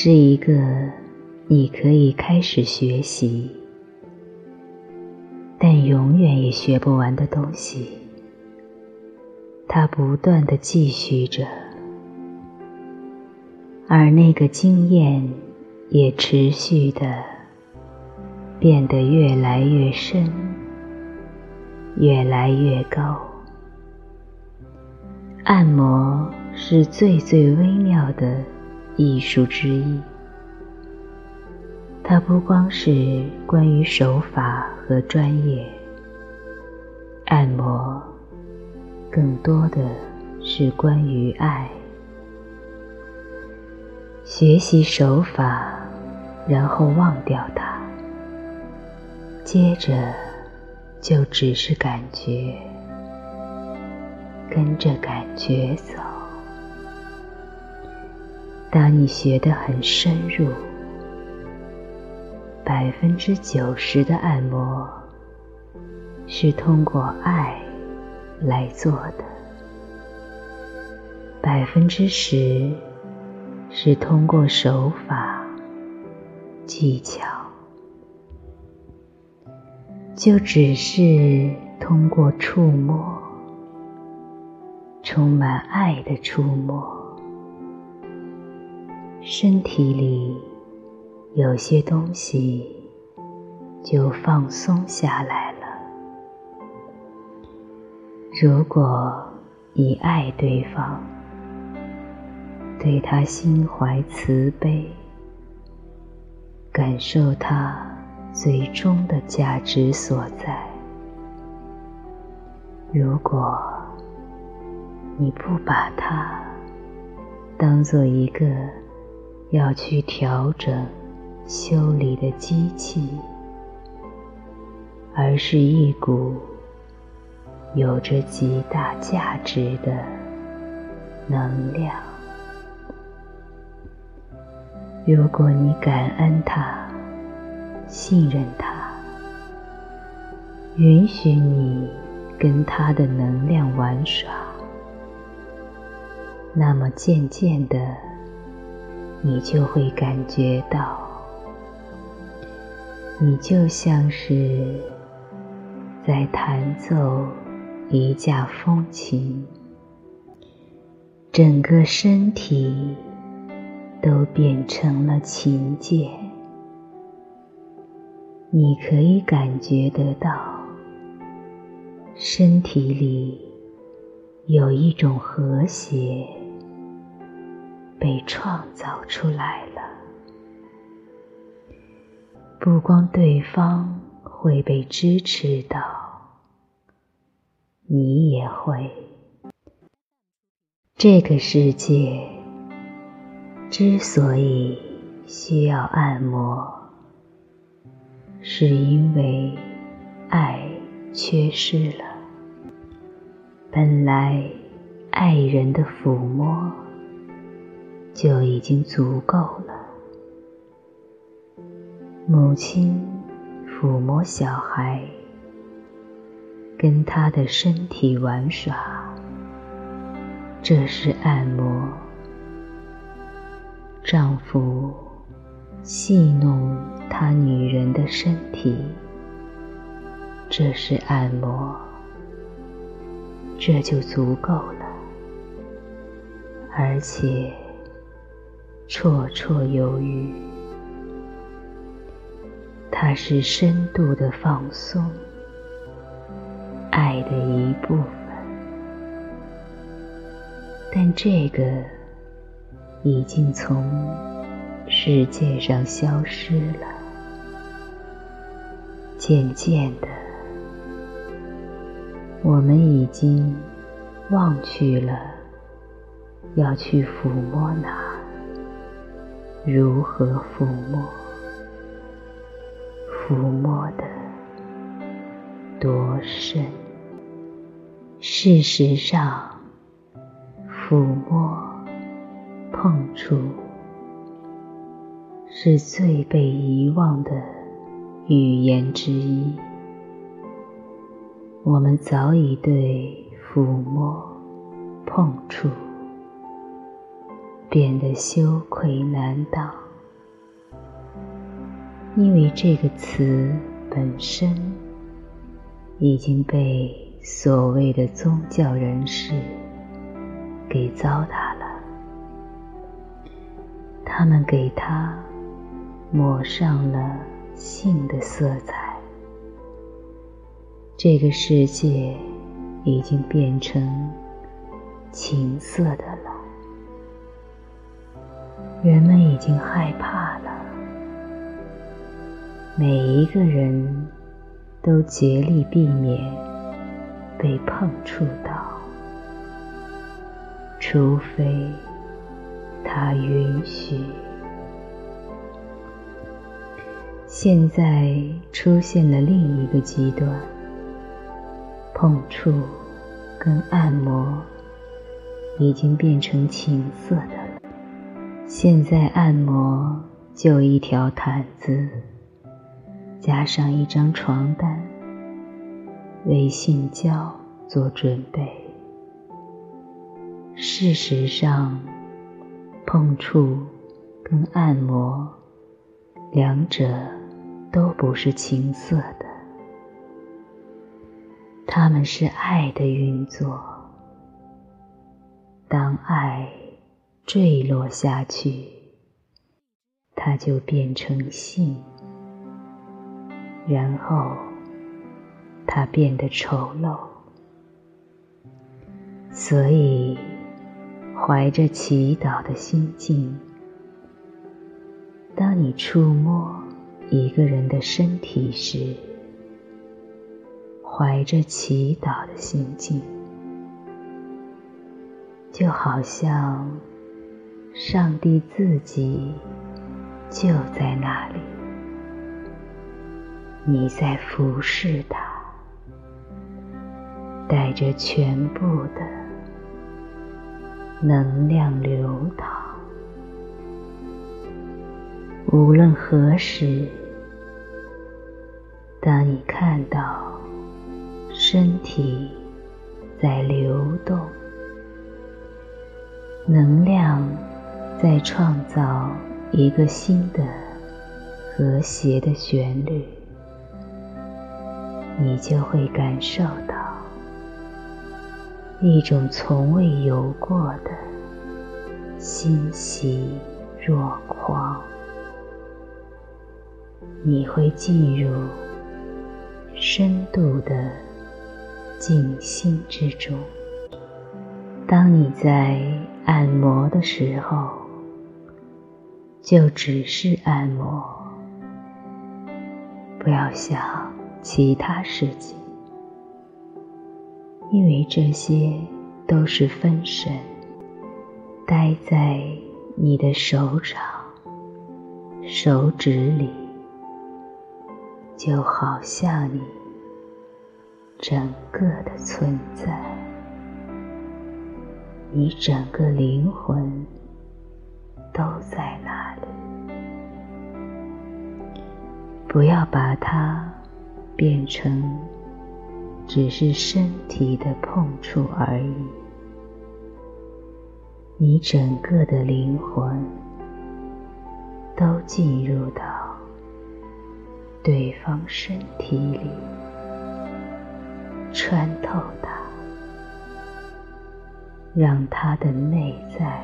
是一个你可以开始学习，但永远也学不完的东西。它不断的继续着，而那个经验也持续的变得越来越深，越来越高。按摩是最最微妙的艺术之一，它不光是关于手法和专业，按摩更多的是关于爱。学习手法，然后忘掉它，接着就只是感觉。跟着感觉走。当你学得很深入，百分之九十的按摩是通过爱来做的，百分之十是通过手法技巧，就只是通过触摸。充满爱的触摸，身体里有些东西就放松下来了。如果你爱对方，对他心怀慈悲，感受他最终的价值所在。如果。你不把它当做一个要去调整、修理的机器，而是一股有着极大价值的能量。如果你感恩它、信任它，允许你跟它的能量玩耍。那么渐渐的，你就会感觉到，你就像是在弹奏一架风琴，整个身体都变成了琴键。你可以感觉得到，身体里有一种和谐。被创造出来了，不光对方会被支持到，你也会。这个世界之所以需要按摩，是因为爱缺失了。本来爱人的抚摸。就已经足够了。母亲抚摸小孩，跟他的身体玩耍，这是按摩；丈夫戏弄他女人的身体，这是按摩，这就足够了，而且。绰绰有余，它是深度的放松，爱的一部分。但这个已经从世界上消失了，渐渐的，我们已经忘去了要去抚摸哪。如何抚摸？抚摸的多深？事实上，抚摸、碰触是最被遗忘的语言之一。我们早已对抚摸、碰触。变得羞愧难当。因为这个词本身已经被所谓的宗教人士给糟蹋了，他们给它抹上了性的色彩，这个世界已经变成情色的了，人们已经害怕了。每一个人都竭力避免被碰触到，除非他允许。现在出现了另一个极端，碰触跟按摩已经变成情色的。现在按摩就一条毯子。加上一张床单，为性交做准备。事实上，碰触跟按摩两者都不是情色的，它们是爱的运作。当爱坠落下去，它就变成性。然后，它变得丑陋。所以，怀着祈祷的心境，当你触摸一个人的身体时，怀着祈祷的心境，就好像上帝自己就在那里。你在服侍他，带着全部的能量流淌。无论何时，当你看到身体在流动，能量在创造一个新的和谐的旋律。你就会感受到一种从未有过的欣喜若狂，你会进入深度的静心之中。当你在按摩的时候，就只是按摩，不要想。其他事情，因为这些都是分神，待在你的手掌、手指里，就好像你整个的存在，你整个灵魂都在那不要把它。变成只是身体的碰触而已，你整个的灵魂都进入到对方身体里，穿透它，让他的内在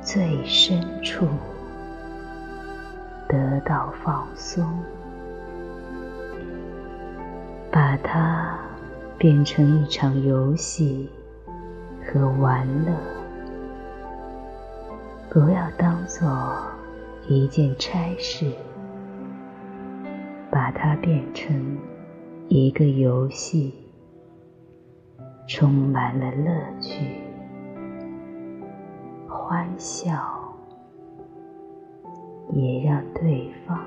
最深处得到放松。把它变成一场游戏和玩乐，不要当做一件差事，把它变成一个游戏，充满了乐趣、欢笑，也让对方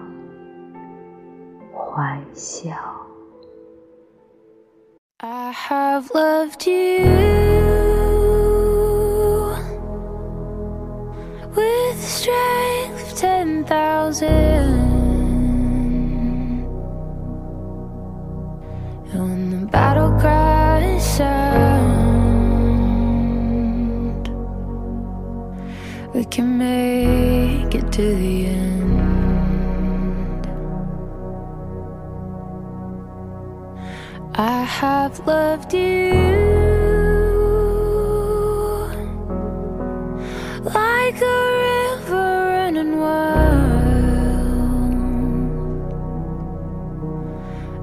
欢笑。I have loved you with strength ten thousand. We can make it to the end. I have loved you like a river running wild,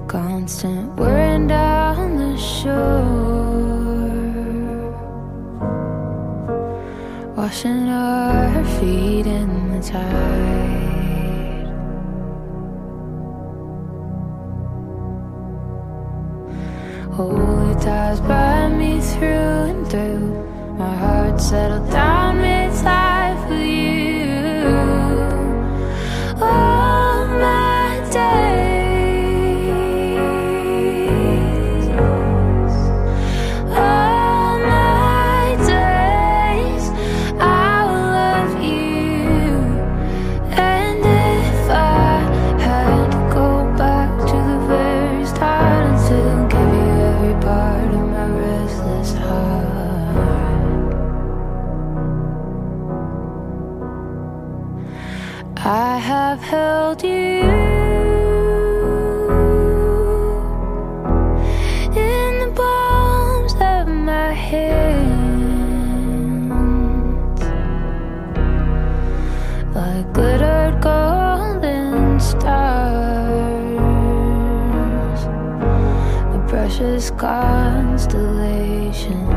constant. Washing our feet in the tide. Holy ties by me through and through. My heart settled down. constellation.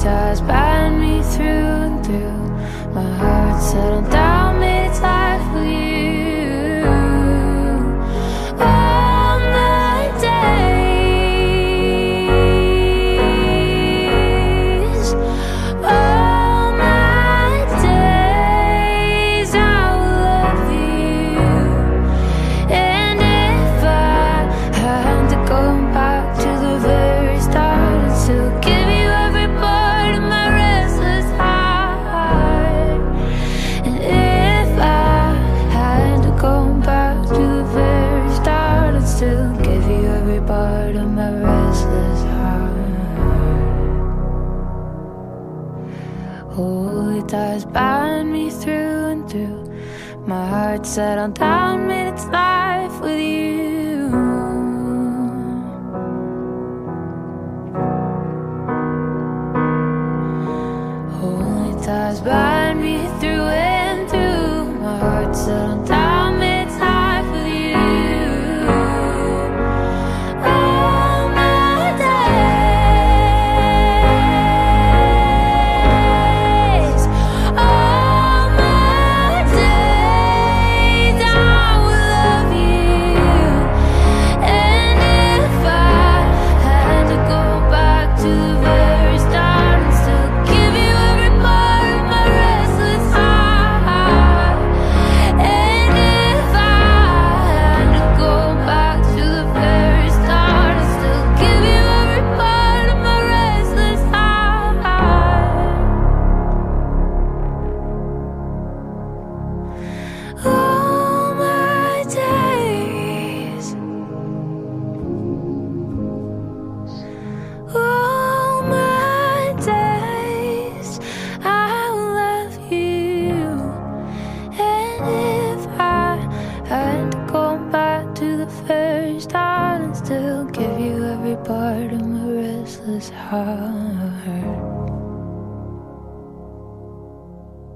stars bind me through and through. My heart settled down. settle down, minutes life with you.